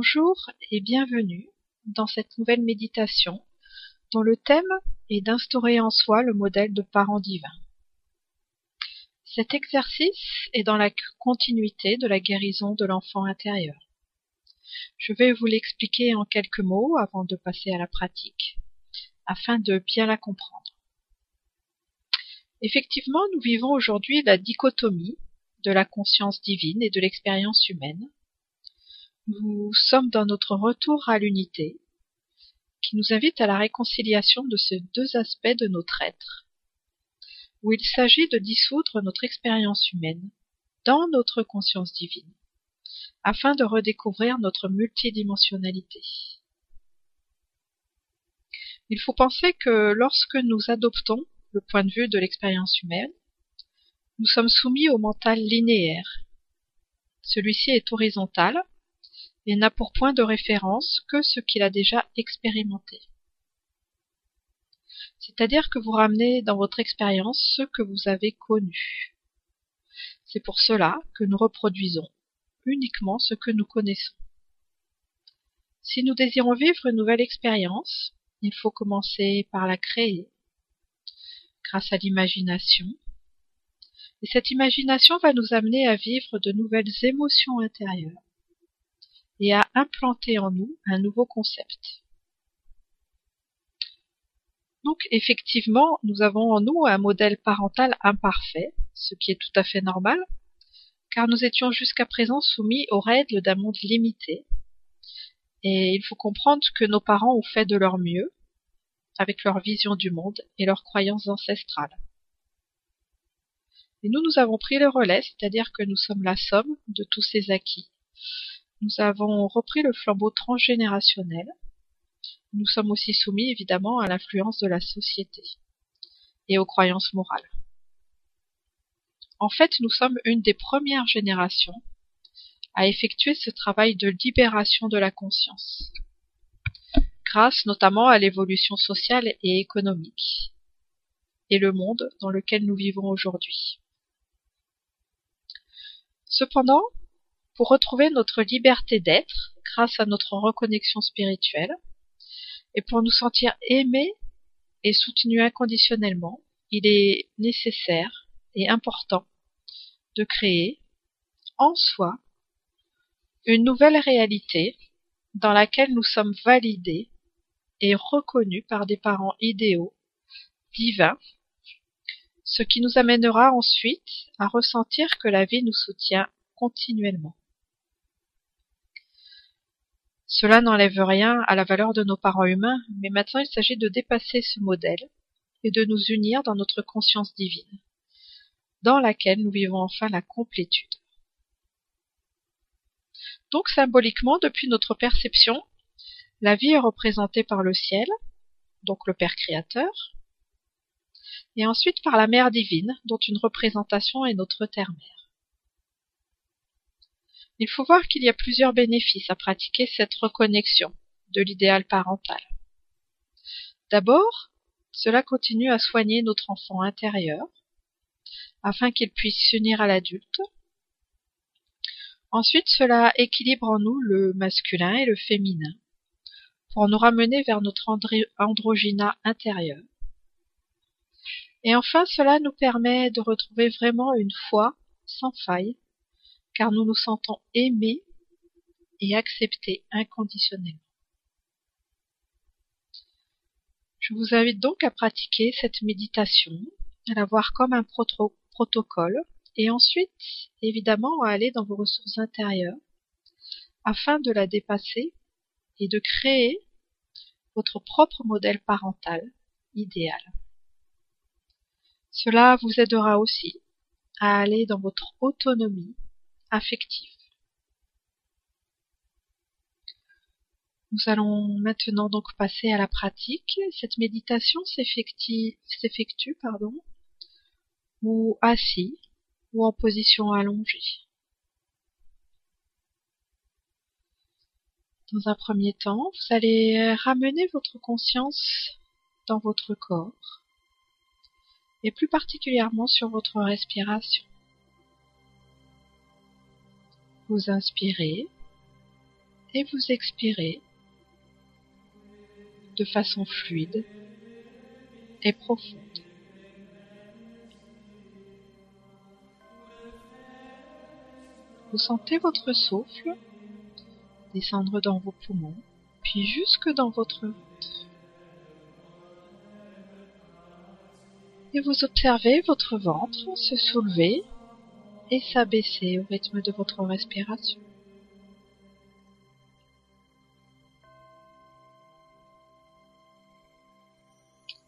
Bonjour et bienvenue dans cette nouvelle méditation dont le thème est d'instaurer en soi le modèle de parent divin. Cet exercice est dans la continuité de la guérison de l'enfant intérieur. Je vais vous l'expliquer en quelques mots avant de passer à la pratique, afin de bien la comprendre. Effectivement, nous vivons aujourd'hui la dichotomie de la conscience divine et de l'expérience humaine, nous sommes dans notre retour à l'unité, qui nous invite à la réconciliation de ces deux aspects de notre être, où il s'agit de dissoudre notre expérience humaine dans notre conscience divine, afin de redécouvrir notre multidimensionnalité. Il faut penser que lorsque nous adoptons le point de vue de l'expérience humaine, nous sommes soumis au mental linéaire. Celui-ci est horizontal et n'a pour point de référence que ce qu'il a déjà expérimenté. C'est-à-dire que vous ramenez dans votre expérience ce que vous avez connu. C'est pour cela que nous reproduisons uniquement ce que nous connaissons. Si nous désirons vivre une nouvelle expérience, il faut commencer par la créer grâce à l'imagination. Et cette imagination va nous amener à vivre de nouvelles émotions intérieures et à implanter en nous un nouveau concept. Donc effectivement, nous avons en nous un modèle parental imparfait, ce qui est tout à fait normal, car nous étions jusqu'à présent soumis aux règles d'un monde limité, et il faut comprendre que nos parents ont fait de leur mieux, avec leur vision du monde et leurs croyances ancestrales. Et nous, nous avons pris le relais, c'est-à-dire que nous sommes la somme de tous ces acquis, nous avons repris le flambeau transgénérationnel. Nous sommes aussi soumis évidemment à l'influence de la société et aux croyances morales. En fait, nous sommes une des premières générations à effectuer ce travail de libération de la conscience, grâce notamment à l'évolution sociale et économique, et le monde dans lequel nous vivons aujourd'hui. Cependant, pour retrouver notre liberté d'être grâce à notre reconnexion spirituelle et pour nous sentir aimés et soutenus inconditionnellement, il est nécessaire et important de créer en soi une nouvelle réalité dans laquelle nous sommes validés et reconnus par des parents idéaux, divins, ce qui nous amènera ensuite à ressentir que la vie nous soutient continuellement. Cela n'enlève rien à la valeur de nos parents humains, mais maintenant il s'agit de dépasser ce modèle et de nous unir dans notre conscience divine, dans laquelle nous vivons enfin la complétude. Donc symboliquement, depuis notre perception, la vie est représentée par le ciel, donc le Père créateur, et ensuite par la Mère divine, dont une représentation est notre terre-mère. Il faut voir qu'il y a plusieurs bénéfices à pratiquer cette reconnexion de l'idéal parental. D'abord, cela continue à soigner notre enfant intérieur, afin qu'il puisse s'unir à l'adulte. Ensuite, cela équilibre en nous le masculin et le féminin, pour nous ramener vers notre androgyna intérieur. Et enfin, cela nous permet de retrouver vraiment une foi sans faille car nous nous sentons aimés et acceptés inconditionnellement. Je vous invite donc à pratiquer cette méditation, à la voir comme un protocole, et ensuite, évidemment, à aller dans vos ressources intérieures, afin de la dépasser et de créer votre propre modèle parental idéal. Cela vous aidera aussi à aller dans votre autonomie affective. Nous allons maintenant donc passer à la pratique. Cette méditation s'effectue pardon, ou assis ou en position allongée. Dans un premier temps, vous allez ramener votre conscience dans votre corps et plus particulièrement sur votre respiration. Vous inspirez et vous expirez de façon fluide et profonde. Vous sentez votre souffle descendre dans vos poumons, puis jusque dans votre ventre. Et vous observez votre ventre se soulever et s'abaisser au rythme de votre respiration.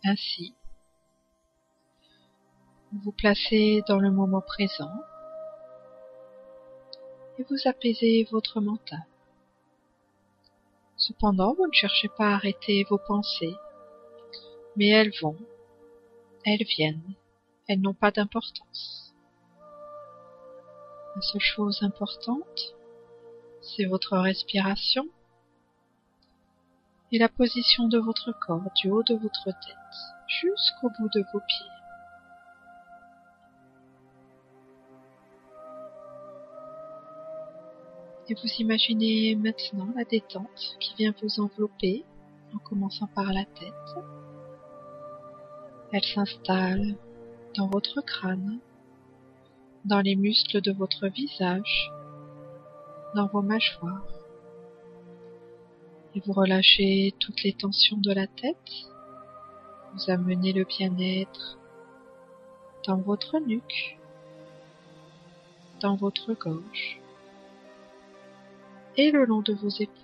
Ainsi, vous vous placez dans le moment présent et vous apaisez votre mental. Cependant, vous ne cherchez pas à arrêter vos pensées, mais elles vont, elles viennent, elles n'ont pas d'importance. Seule chose importante, c'est votre respiration et la position de votre corps du haut de votre tête jusqu'au bout de vos pieds. Et vous imaginez maintenant la détente qui vient vous envelopper en commençant par la tête. Elle s'installe dans votre crâne, dans les muscles de votre visage, dans vos mâchoires. Et vous relâchez toutes les tensions de la tête. Vous amenez le bien-être dans votre nuque, dans votre gorge et le long de vos épaules.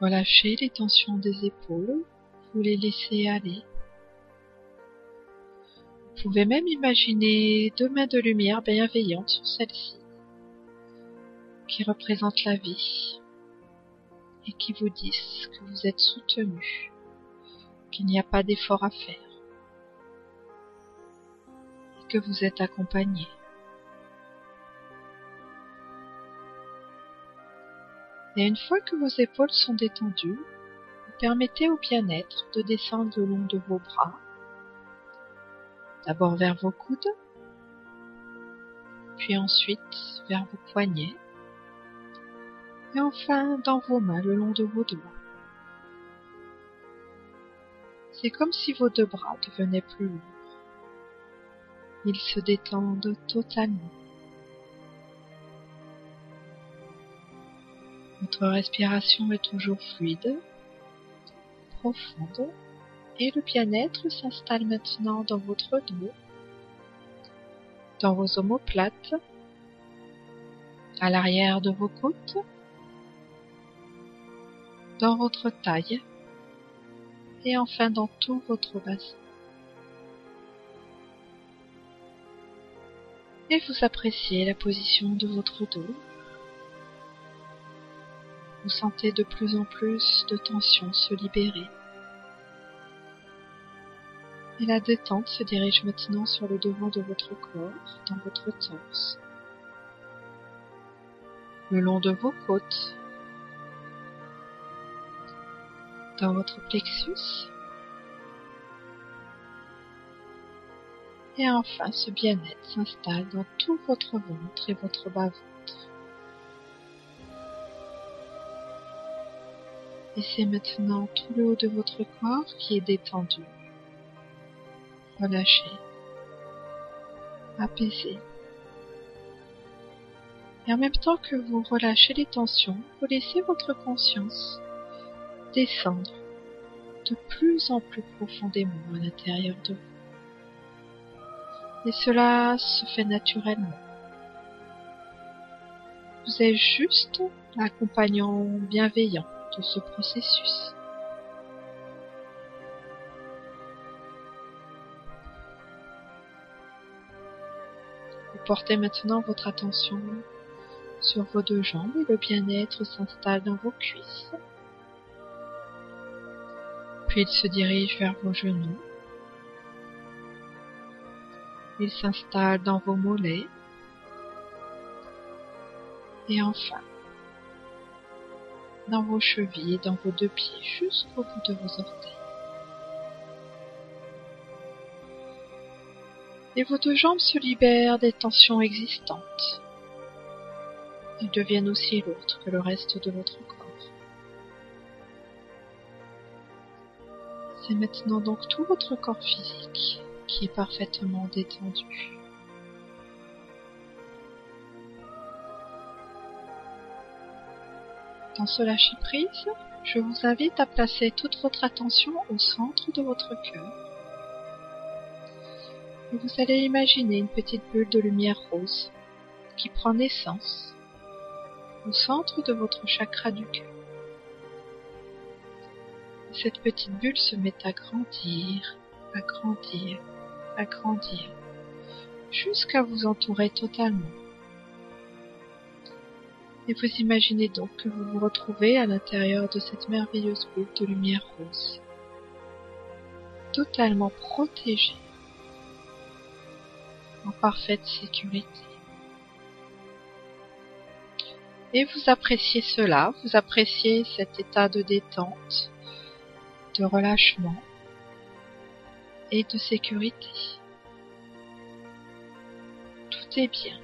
Relâchez les tensions des épaules, vous les laissez aller. Vous pouvez même imaginer deux mains de lumière bienveillantes sur celle-ci, qui représentent la vie et qui vous disent que vous êtes soutenu, qu'il n'y a pas d'effort à faire et que vous êtes accompagné. Et une fois que vos épaules sont détendues, vous permettez au bien-être de descendre le long de vos bras, d'abord vers vos coudes, puis ensuite vers vos poignets, et enfin dans vos mains le long de vos doigts. C'est comme si vos deux bras devenaient plus lourds. Ils se détendent totalement. Votre respiration est toujours fluide, profonde, et le bien-être s'installe maintenant dans votre dos, dans vos omoplates, à l'arrière de vos côtes, dans votre taille et enfin dans tout votre bassin. Et vous appréciez la position de votre dos. Vous sentez de plus en plus de tension se libérer. Et la détente se dirige maintenant sur le devant de votre corps, dans votre torse, le long de vos côtes, dans votre plexus. Et enfin, ce bien-être s'installe dans tout votre ventre et votre bas-ventre. Et c'est maintenant tout le haut de votre corps qui est détendu, relâché, apaisé. Et en même temps que vous relâchez les tensions, vous laissez votre conscience descendre de plus en plus profondément à l'intérieur de vous. Et cela se fait naturellement. Vous êtes juste l'accompagnant bienveillant de ce processus. Portez maintenant votre attention sur vos deux jambes et le bien-être s'installe dans vos cuisses. Puis il se dirige vers vos genoux. Il s'installe dans vos mollets. Et enfin, dans vos chevilles et dans vos deux pieds jusqu'au bout de vos orteils. Et vos deux jambes se libèrent des tensions existantes. Elles deviennent aussi lourdes que le reste de votre corps. C'est maintenant donc tout votre corps physique qui est parfaitement détendu. Dans ce lâcher-prise, je vous invite à placer toute votre attention au centre de votre cœur. Et vous allez imaginer une petite bulle de lumière rose qui prend naissance au centre de votre chakra du cœur. Cette petite bulle se met à grandir, à grandir, à grandir, jusqu'à vous entourer totalement. Et vous imaginez donc que vous vous retrouvez à l'intérieur de cette merveilleuse bulle de lumière rose, totalement protégée, en parfaite sécurité. Et vous appréciez cela, vous appréciez cet état de détente, de relâchement et de sécurité. Tout est bien.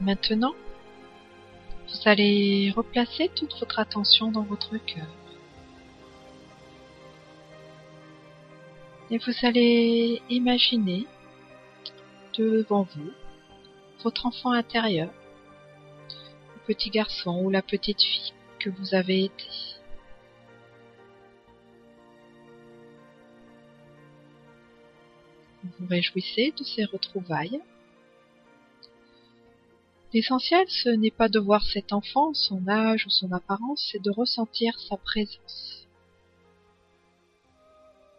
Maintenant, vous allez replacer toute votre attention dans votre cœur. Et vous allez imaginer devant vous votre enfant intérieur, le petit garçon ou la petite fille que vous avez été. Vous vous réjouissez de ces retrouvailles L'essentiel, ce n'est pas de voir cet enfant, son âge ou son apparence, c'est de ressentir sa présence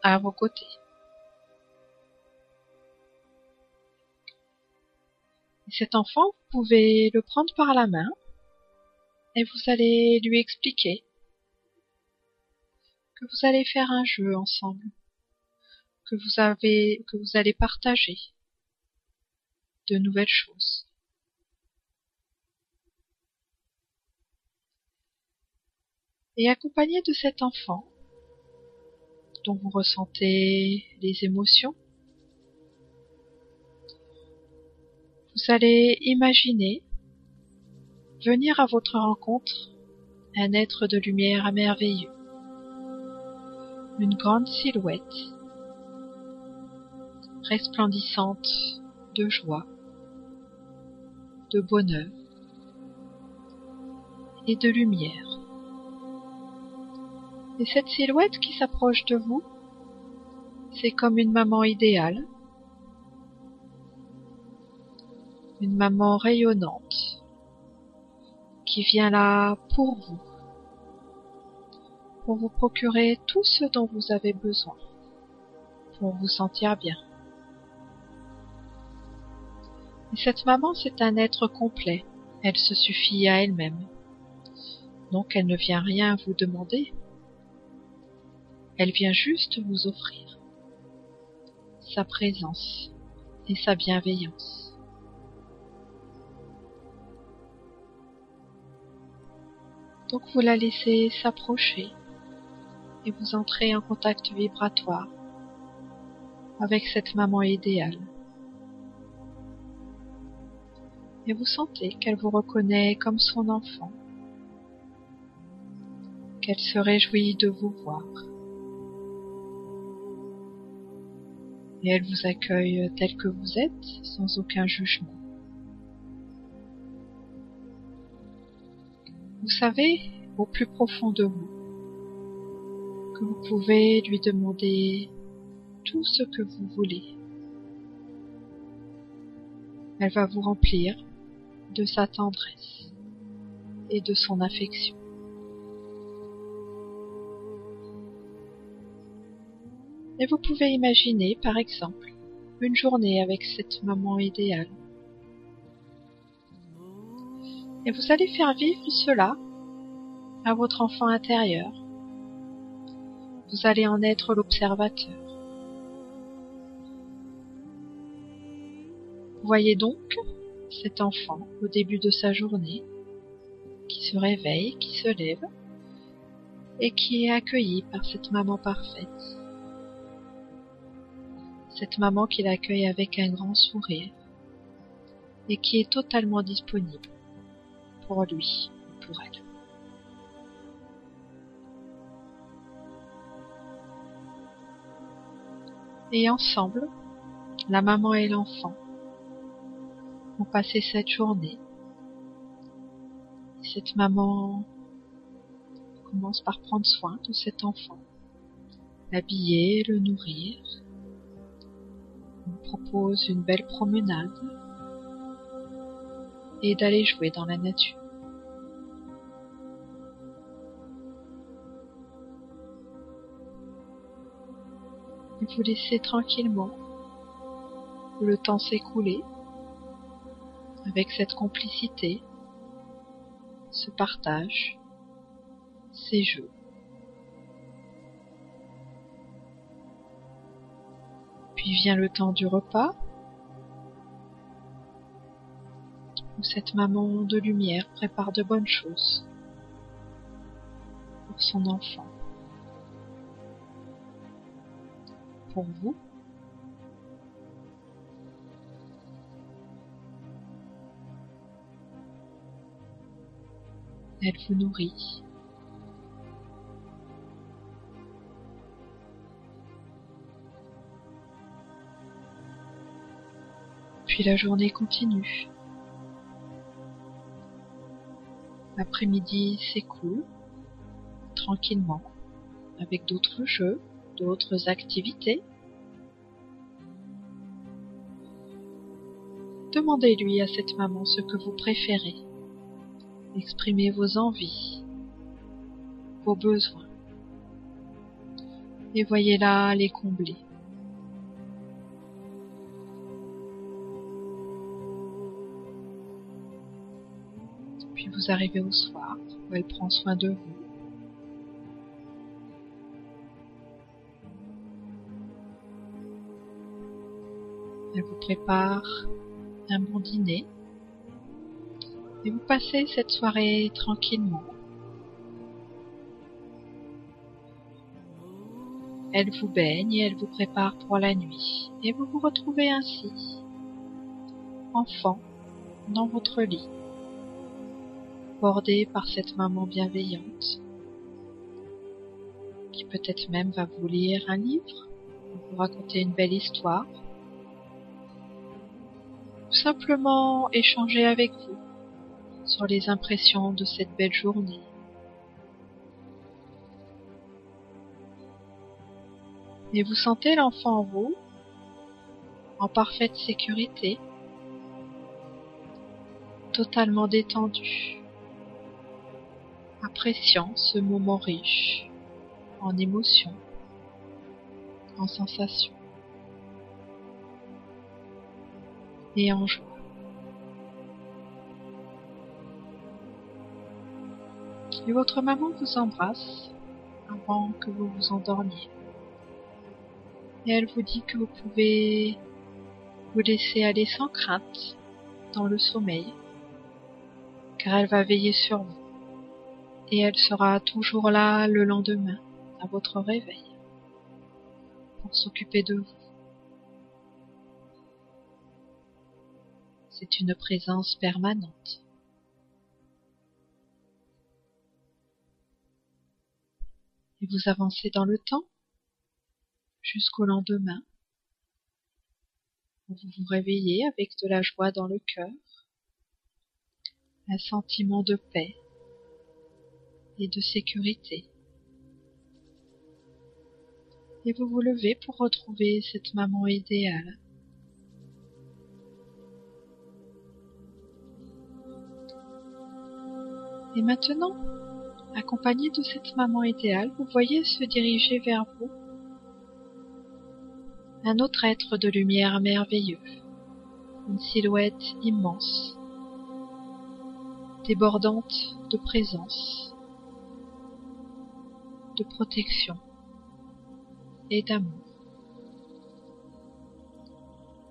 à vos côtés. Cet enfant, vous pouvez le prendre par la main et vous allez lui expliquer que vous allez faire un jeu ensemble, que vous que vous allez partager de nouvelles choses. et accompagné de cet enfant dont vous ressentez les émotions, vous allez imaginer venir à votre rencontre un être de lumière merveilleux, une grande silhouette resplendissante de joie, de bonheur et de lumière. Et cette silhouette qui s'approche de vous, c'est comme une maman idéale, une maman rayonnante qui vient là pour vous, pour vous procurer tout ce dont vous avez besoin, pour vous sentir bien. Et cette maman, c'est un être complet, elle se suffit à elle-même, donc elle ne vient rien vous demander, elle vient juste vous offrir sa présence et sa bienveillance. Donc vous la laissez s'approcher et vous entrez en contact vibratoire avec cette maman idéale. Et vous sentez qu'elle vous reconnaît comme son enfant, qu'elle se réjouit de vous voir. et elle vous accueille tel que vous êtes, sans aucun jugement. Vous savez, au plus profond de vous, que vous pouvez lui demander tout ce que vous voulez. Elle va vous remplir de sa tendresse et de son affection. Et vous pouvez imaginer, par exemple, une journée avec cette maman idéale. Et vous allez faire vivre cela à votre enfant intérieur. Vous allez en être l'observateur. Voyez donc cet enfant au début de sa journée qui se réveille, qui se lève et qui est accueilli par cette maman parfaite. Cette maman qui l'accueille avec un grand sourire et qui est totalement disponible pour lui ou pour elle. Et ensemble, la maman et l'enfant vont passer cette journée. Cette maman commence par prendre soin de cet enfant, l'habiller, le nourrir. On propose une belle promenade et d'aller jouer dans la nature. Vous laissez tranquillement le temps s'écouler avec cette complicité, ce partage, ces jeux. Puis vient le temps du repas, où cette maman de lumière prépare de bonnes choses pour son enfant. Pour vous, elle vous nourrit. Puis la journée continue. L'après-midi s'écoule tranquillement avec d'autres jeux, d'autres activités. Demandez-lui à cette maman ce que vous préférez. Exprimez vos envies, vos besoins. Et voyez-la les combler. Puis vous arrivez au soir où elle prend soin de vous. Elle vous prépare un bon dîner. Et vous passez cette soirée tranquillement. Elle vous baigne et elle vous prépare pour la nuit. Et vous vous retrouvez ainsi, enfant, dans votre lit, bordé par cette maman bienveillante qui peut-être même va vous lire un livre, vous raconter une belle histoire, simplement échanger avec vous sur les impressions de cette belle journée. Et vous sentez l'enfant en vous, en parfaite sécurité, totalement détendu, appréciant ce moment riche en émotions, en sensations et en joie. Et votre maman vous embrasse avant que vous vous endormiez. Et elle vous dit que vous pouvez vous laisser aller sans crainte dans le sommeil, car elle va veiller sur vous. Et elle sera toujours là le lendemain, à votre réveil, pour s'occuper de vous. C'est une présence permanente. et vous avancez dans le temps jusqu'au lendemain, vous vous réveillez avec de la joie dans le cœur, un sentiment de paix et de sécurité. Et vous vous levez pour retrouver cette maman idéale. Et maintenant, Accompagné de cette maman idéale, vous voyez se diriger vers vous un autre être de lumière merveilleux, une silhouette immense, débordante de présence, de protection et d'amour.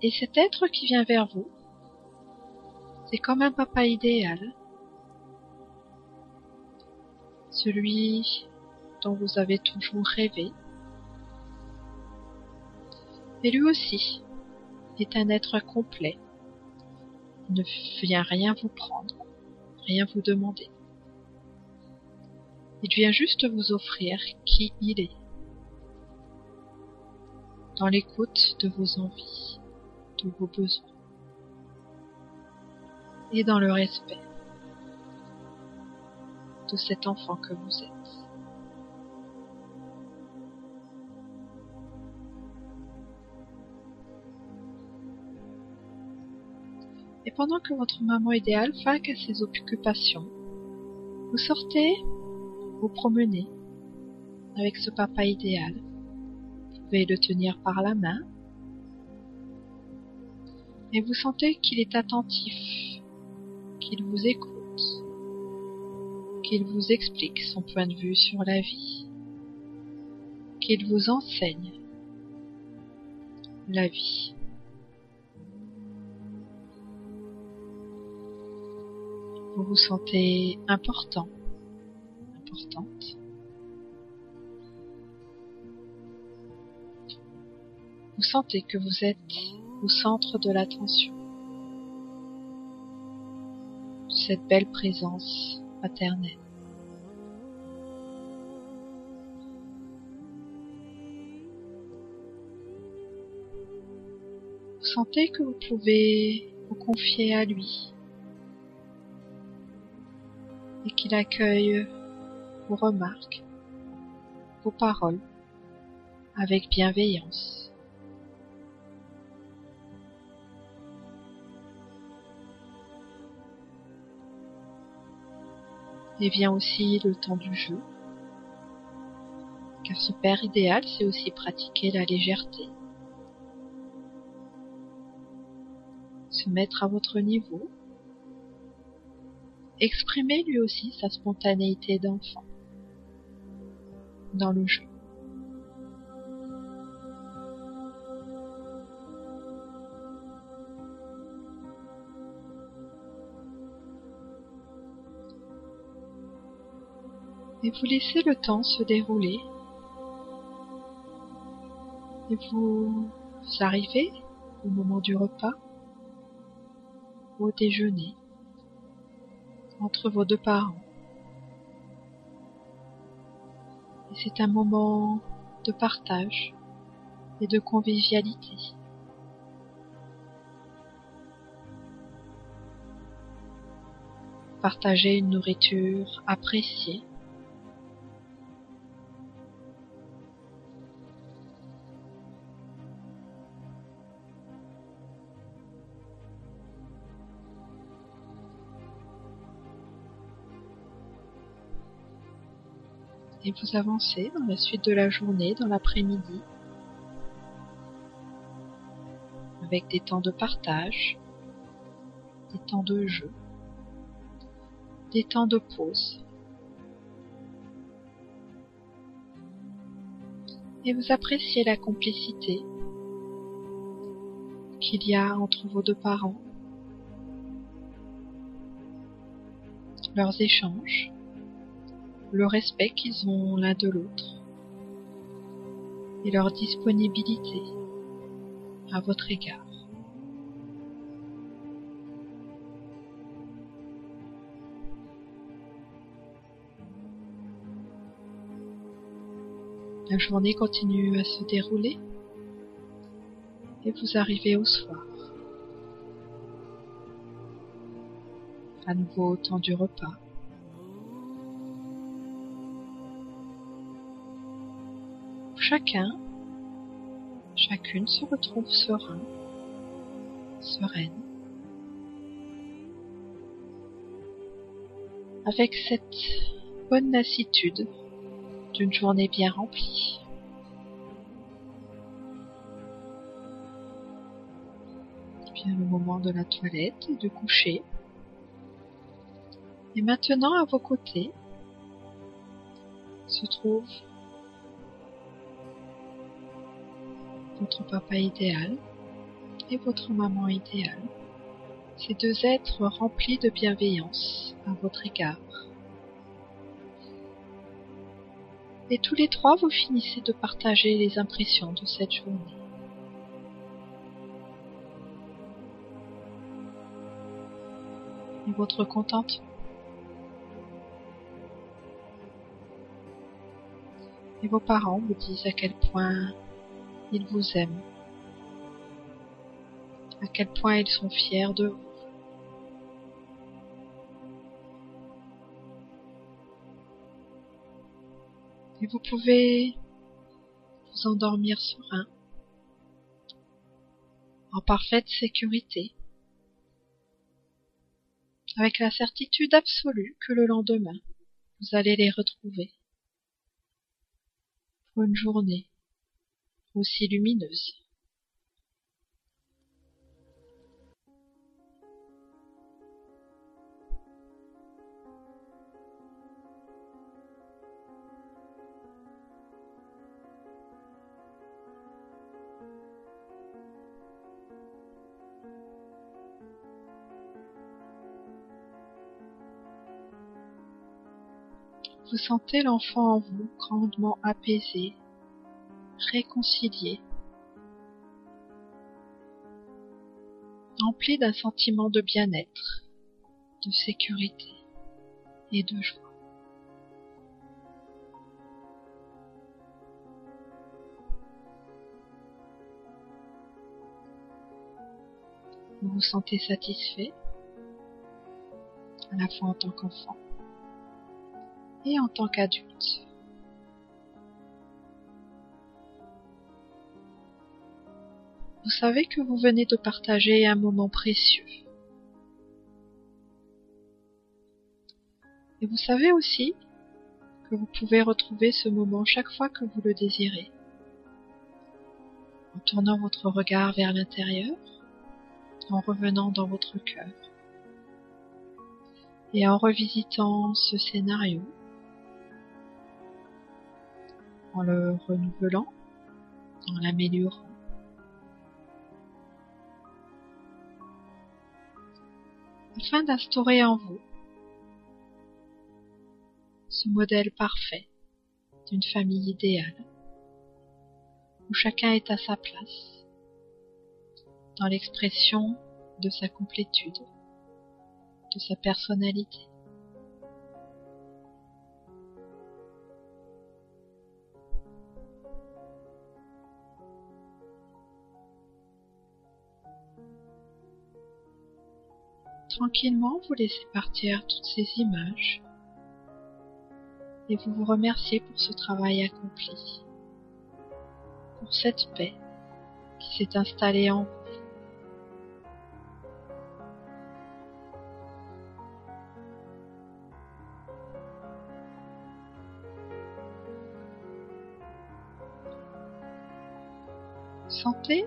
Et cet être qui vient vers vous, c'est comme un papa idéal celui dont vous avez toujours rêvé. Et lui aussi est un être complet. Il ne vient rien vous prendre, rien vous demander. Il vient juste vous offrir qui il est, dans l'écoute de vos envies, de vos besoins, et dans le respect de cet enfant que vous êtes. Et pendant que votre maman idéale vague à ses occupations, vous sortez, vous promenez avec ce papa idéal. Vous pouvez le tenir par la main et vous sentez qu'il est attentif, qu'il vous écoute qu'il vous explique son point de vue sur la vie, qu'il vous enseigne la vie. Vous vous sentez important, importante. Vous sentez que vous êtes au centre de l'attention, cette belle présence paternelle. Vous sentez que vous pouvez vous confier à lui et qu'il accueille vos remarques, vos paroles avec bienveillance. Et vient aussi le temps du jeu, car ce père idéal, c'est aussi pratiquer la légèreté. Se mettre à votre niveau, exprimer lui aussi sa spontanéité d'enfant dans le jeu. Et vous laissez le temps se dérouler. Et vous arrivez au moment du repas, au déjeuner, entre vos deux parents. Et c'est un moment de partage et de convivialité. Partager une nourriture appréciée et vous avancez dans la suite de la journée, dans l'après-midi, avec des temps de partage, des temps de jeu, des temps de pause. Et vous appréciez la complicité qu'il y a entre vos deux parents, leurs échanges, le respect qu'ils ont l'un de l'autre et leur disponibilité à votre égard. La journée continue à se dérouler et vous arrivez au soir. À nouveau au temps du repas. Chacun, chacune se retrouve serein, sereine, avec cette bonne lassitude d'une journée bien remplie. Vient le moment de la toilette et de coucher. Et maintenant, à vos côtés, se trouve votre papa idéal et votre maman idéale, ces deux êtres remplis de bienveillance à votre égard. Et tous les trois, vous finissez de partager les impressions de cette journée. Et votre contentement. Et vos parents vous disent à quel point ils vous aiment, à quel point ils sont fiers de vous. Et vous pouvez vous endormir serein, en parfaite sécurité, avec la certitude absolue que le lendemain, vous allez les retrouver. Pour une journée aussi lumineuse. Vous sentez l'enfant en vous grandement apaisé, réconcilié, empli d'un sentiment de bien-être, de sécurité et de joie. Vous vous sentez satisfait, à la fois en tant qu'enfant et en tant qu'adulte. Savez que vous venez de partager un moment précieux. Et vous savez aussi que vous pouvez retrouver ce moment chaque fois que vous le désirez. En tournant votre regard vers l'intérieur, en revenant dans votre cœur et en revisitant ce scénario en le renouvelant, en l'améliorant. Afin d'instaurer en vous ce modèle parfait d'une famille idéale où chacun est à sa place dans l'expression de sa complétude, de sa personnalité. Tranquillement, vous laissez partir toutes ces images et vous vous remerciez pour ce travail accompli, pour cette paix qui s'est installée en vous. Sentez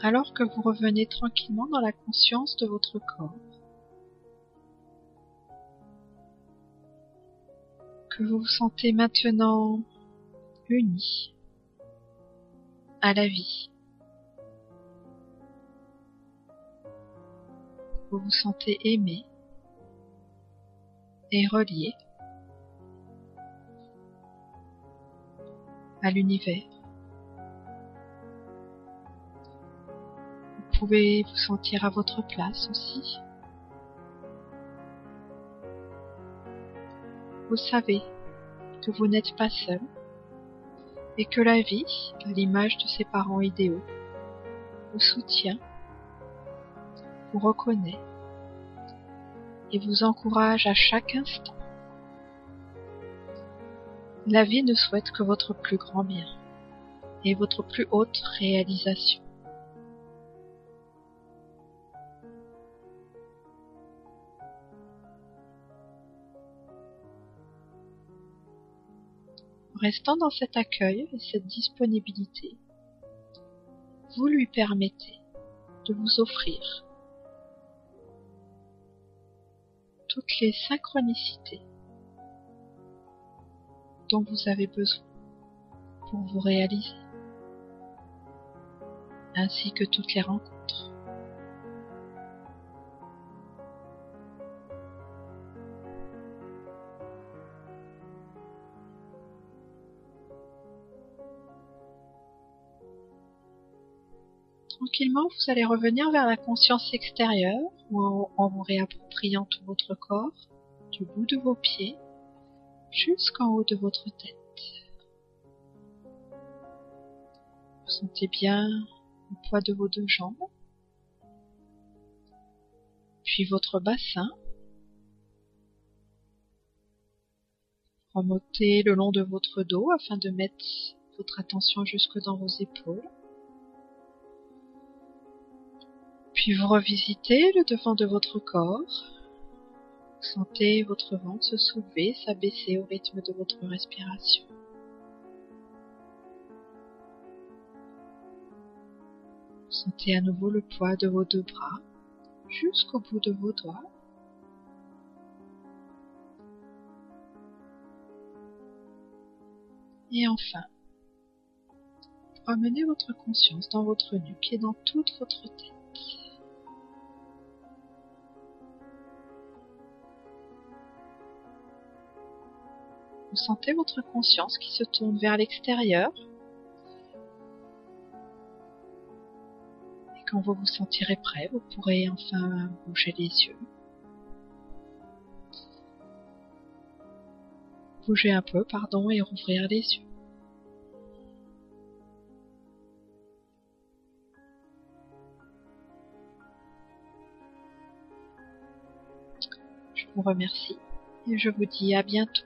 alors que vous revenez tranquillement dans la conscience de votre corps. Que vous vous sentez maintenant uni à la vie. Vous vous sentez aimé et relié à l'univers. Vous pouvez vous sentir à votre place aussi. Vous savez que vous n'êtes pas seul et que la vie, à l'image de ses parents idéaux, vous soutient, vous reconnaît et vous encourage à chaque instant. La vie ne souhaite que votre plus grand bien et votre plus haute réalisation. Restant dans cet accueil et cette disponibilité, vous lui permettez de vous offrir toutes les synchronicités dont vous avez besoin pour vous réaliser, ainsi que toutes les rencontres. Vous allez revenir vers la conscience extérieure en, en vous réappropriant tout votre corps, du bout de vos pieds jusqu'en haut de votre tête. Vous sentez bien le poids de vos deux jambes, puis votre bassin. Remontez le long de votre dos afin de mettre votre attention jusque dans vos épaules. Puis vous revisitez le devant de votre corps. Sentez votre ventre se soulever, s'abaisser au rythme de votre respiration. Sentez à nouveau le poids de vos deux bras jusqu'au bout de vos doigts. Et enfin, ramenez votre conscience dans votre nuque et dans toute votre tête. Vous sentez votre conscience qui se tourne vers l'extérieur. Et quand vous vous sentirez prêt, vous pourrez enfin bouger les yeux. Bouger un peu, pardon, et rouvrir les yeux. Je vous remercie et je vous dis à bientôt.